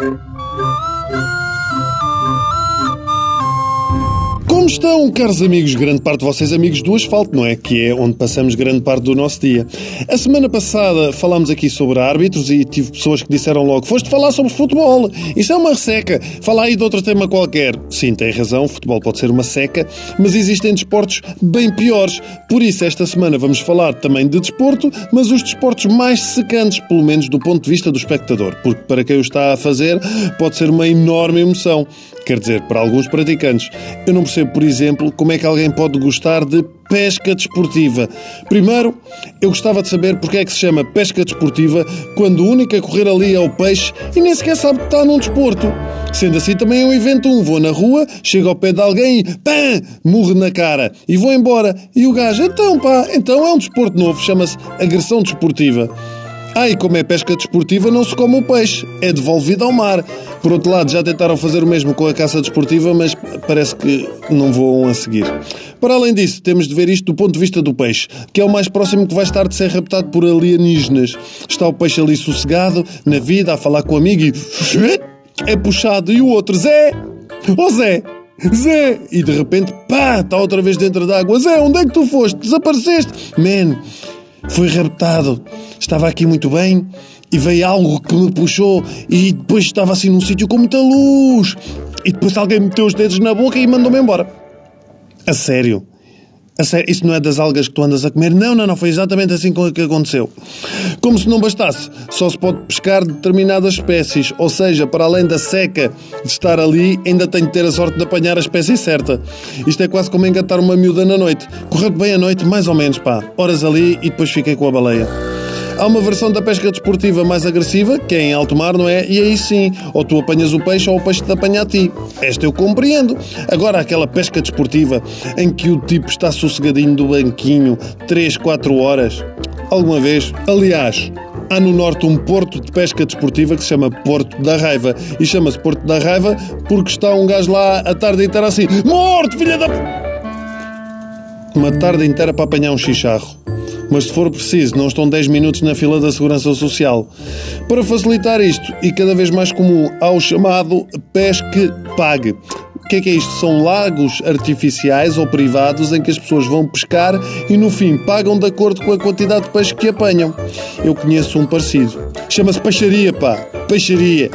Como estão, caros amigos? Grande parte de vocês, amigos do asfalto, não é? Que é onde passamos grande parte do nosso dia. A semana passada falámos aqui sobre árbitros e tive pessoas que disseram logo: Foste falar sobre futebol. Isso é uma seca. Fala aí de outro tema qualquer. Sim, tem razão, futebol pode ser uma seca, mas existem desportos bem piores. Por isso, esta semana vamos falar também de desporto, mas os desportos mais secantes, pelo menos do ponto de vista do espectador. Porque para quem o está a fazer, pode ser uma enorme emoção. Quer dizer, para alguns praticantes. Eu não percebo exemplo, como é que alguém pode gostar de pesca desportiva. Primeiro, eu gostava de saber porque é que se chama pesca desportiva quando o único a correr ali é o peixe e nem sequer sabe que está num desporto. Sendo assim, também eu invento um. Vou na rua, chego ao pé de alguém e pã! Na cara e vou embora. E o gajo, então pá, então é um desporto novo, chama-se agressão desportiva. Ah, e como é pesca desportiva, não se come o peixe, é devolvido ao mar. Por outro lado, já tentaram fazer o mesmo com a caça desportiva, mas parece que não voam a seguir. Para além disso, temos de ver isto do ponto de vista do peixe, que é o mais próximo que vai estar de ser raptado por alienígenas. Está o peixe ali sossegado, na vida, a falar com o amigo e. é puxado. E o outro, Zé! Ó oh, Zé! Zé! E de repente, pá, está outra vez dentro da água. Zé, onde é que tu foste? Desapareceste? Man, foi raptado. Estava aqui muito bem e veio algo que me puxou e depois estava assim num sítio com muita luz. E depois alguém meteu os dedos na boca e mandou-me embora. A sério. A sério, isso não é das algas que tu andas a comer? Não, não, não, foi exatamente assim que aconteceu. Como se não bastasse, só se pode pescar determinadas espécies, ou seja, para além da seca de estar ali, ainda tenho de ter a sorte de apanhar a espécie certa. Isto é quase como engatar uma miúda na noite. Correu bem a noite, mais ou menos, pá. Horas ali e depois fiquei com a baleia. Há uma versão da pesca desportiva mais agressiva, que é em alto mar, não é? E aí sim, ou tu apanhas o peixe ou o peixe te apanha a ti. Esta eu compreendo. Agora, aquela pesca desportiva em que o tipo está sossegadinho do banquinho 3, 4 horas. Alguma vez? Aliás, há no norte um porto de pesca desportiva que se chama Porto da Raiva. E chama-se Porto da Raiva porque está um gajo lá a tarde inteira assim: Morto, filha da. Uma tarde inteira para apanhar um chicharro mas se for preciso, não estão 10 minutos na fila da Segurança Social. Para facilitar isto, e cada vez mais comum, há o chamado Pesque Pague. O que é que é isto? São lagos artificiais ou privados em que as pessoas vão pescar e no fim pagam de acordo com a quantidade de peixe que apanham. Eu conheço um parecido. Chama-se peixaria, pá. Peixaria.